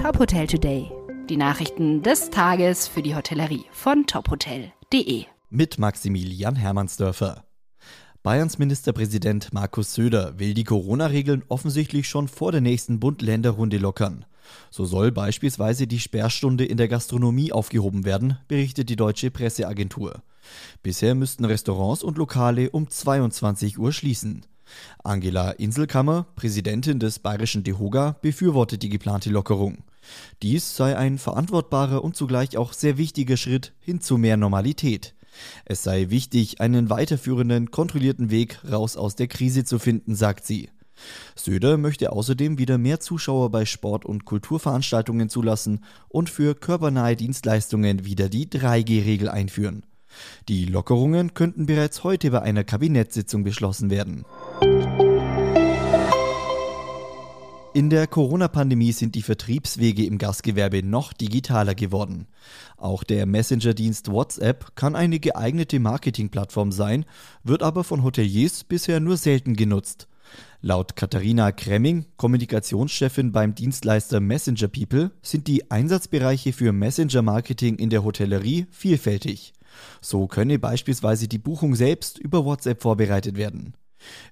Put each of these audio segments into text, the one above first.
Top Hotel Today. Die Nachrichten des Tages für die Hotellerie von tophotel.de. Mit Maximilian Hermannsdörfer. Bayerns Ministerpräsident Markus Söder will die Corona-Regeln offensichtlich schon vor der nächsten Bund-Länder-Runde lockern. So soll beispielsweise die Sperrstunde in der Gastronomie aufgehoben werden, berichtet die deutsche Presseagentur. Bisher müssten Restaurants und Lokale um 22 Uhr schließen. Angela Inselkammer, Präsidentin des bayerischen DEHOGA, befürwortet die geplante Lockerung. Dies sei ein verantwortbarer und zugleich auch sehr wichtiger Schritt hin zu mehr Normalität. Es sei wichtig, einen weiterführenden, kontrollierten Weg raus aus der Krise zu finden, sagt sie. Söder möchte außerdem wieder mehr Zuschauer bei Sport- und Kulturveranstaltungen zulassen und für körpernahe Dienstleistungen wieder die 3G-Regel einführen. Die Lockerungen könnten bereits heute bei einer Kabinettssitzung beschlossen werden. In der Corona-Pandemie sind die Vertriebswege im Gastgewerbe noch digitaler geworden. Auch der Messenger-Dienst WhatsApp kann eine geeignete Marketingplattform sein, wird aber von Hoteliers bisher nur selten genutzt. Laut Katharina Kremming, Kommunikationschefin beim Dienstleister Messenger People, sind die Einsatzbereiche für Messenger-Marketing in der Hotellerie vielfältig. So könne beispielsweise die Buchung selbst über WhatsApp vorbereitet werden.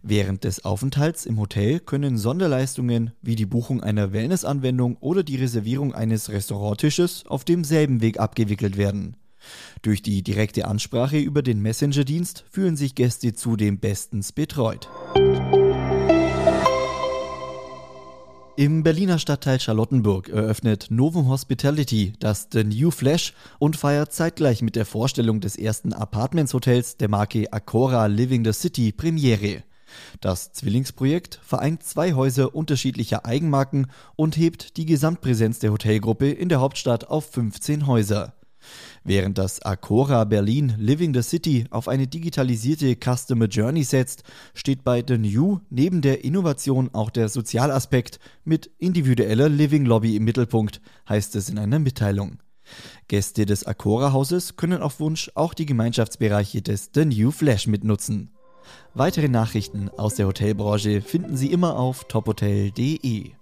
Während des Aufenthalts im Hotel können Sonderleistungen wie die Buchung einer Wellnessanwendung oder die Reservierung eines Restauranttisches auf demselben Weg abgewickelt werden. Durch die direkte Ansprache über den Messenger-Dienst fühlen sich Gäste zudem bestens betreut. Im Berliner Stadtteil Charlottenburg eröffnet Novum Hospitality das The New Flash und feiert zeitgleich mit der Vorstellung des ersten Apartments-Hotels der Marke Acora Living the City Premiere. Das Zwillingsprojekt vereint zwei Häuser unterschiedlicher Eigenmarken und hebt die Gesamtpräsenz der Hotelgruppe in der Hauptstadt auf 15 Häuser. Während das Acora Berlin Living the City auf eine digitalisierte Customer Journey setzt, steht bei The New neben der Innovation auch der Sozialaspekt mit individueller Living Lobby im Mittelpunkt, heißt es in einer Mitteilung. Gäste des Acora-Hauses können auf Wunsch auch die Gemeinschaftsbereiche des The New Flash mitnutzen. Weitere Nachrichten aus der Hotelbranche finden Sie immer auf tophotel.de.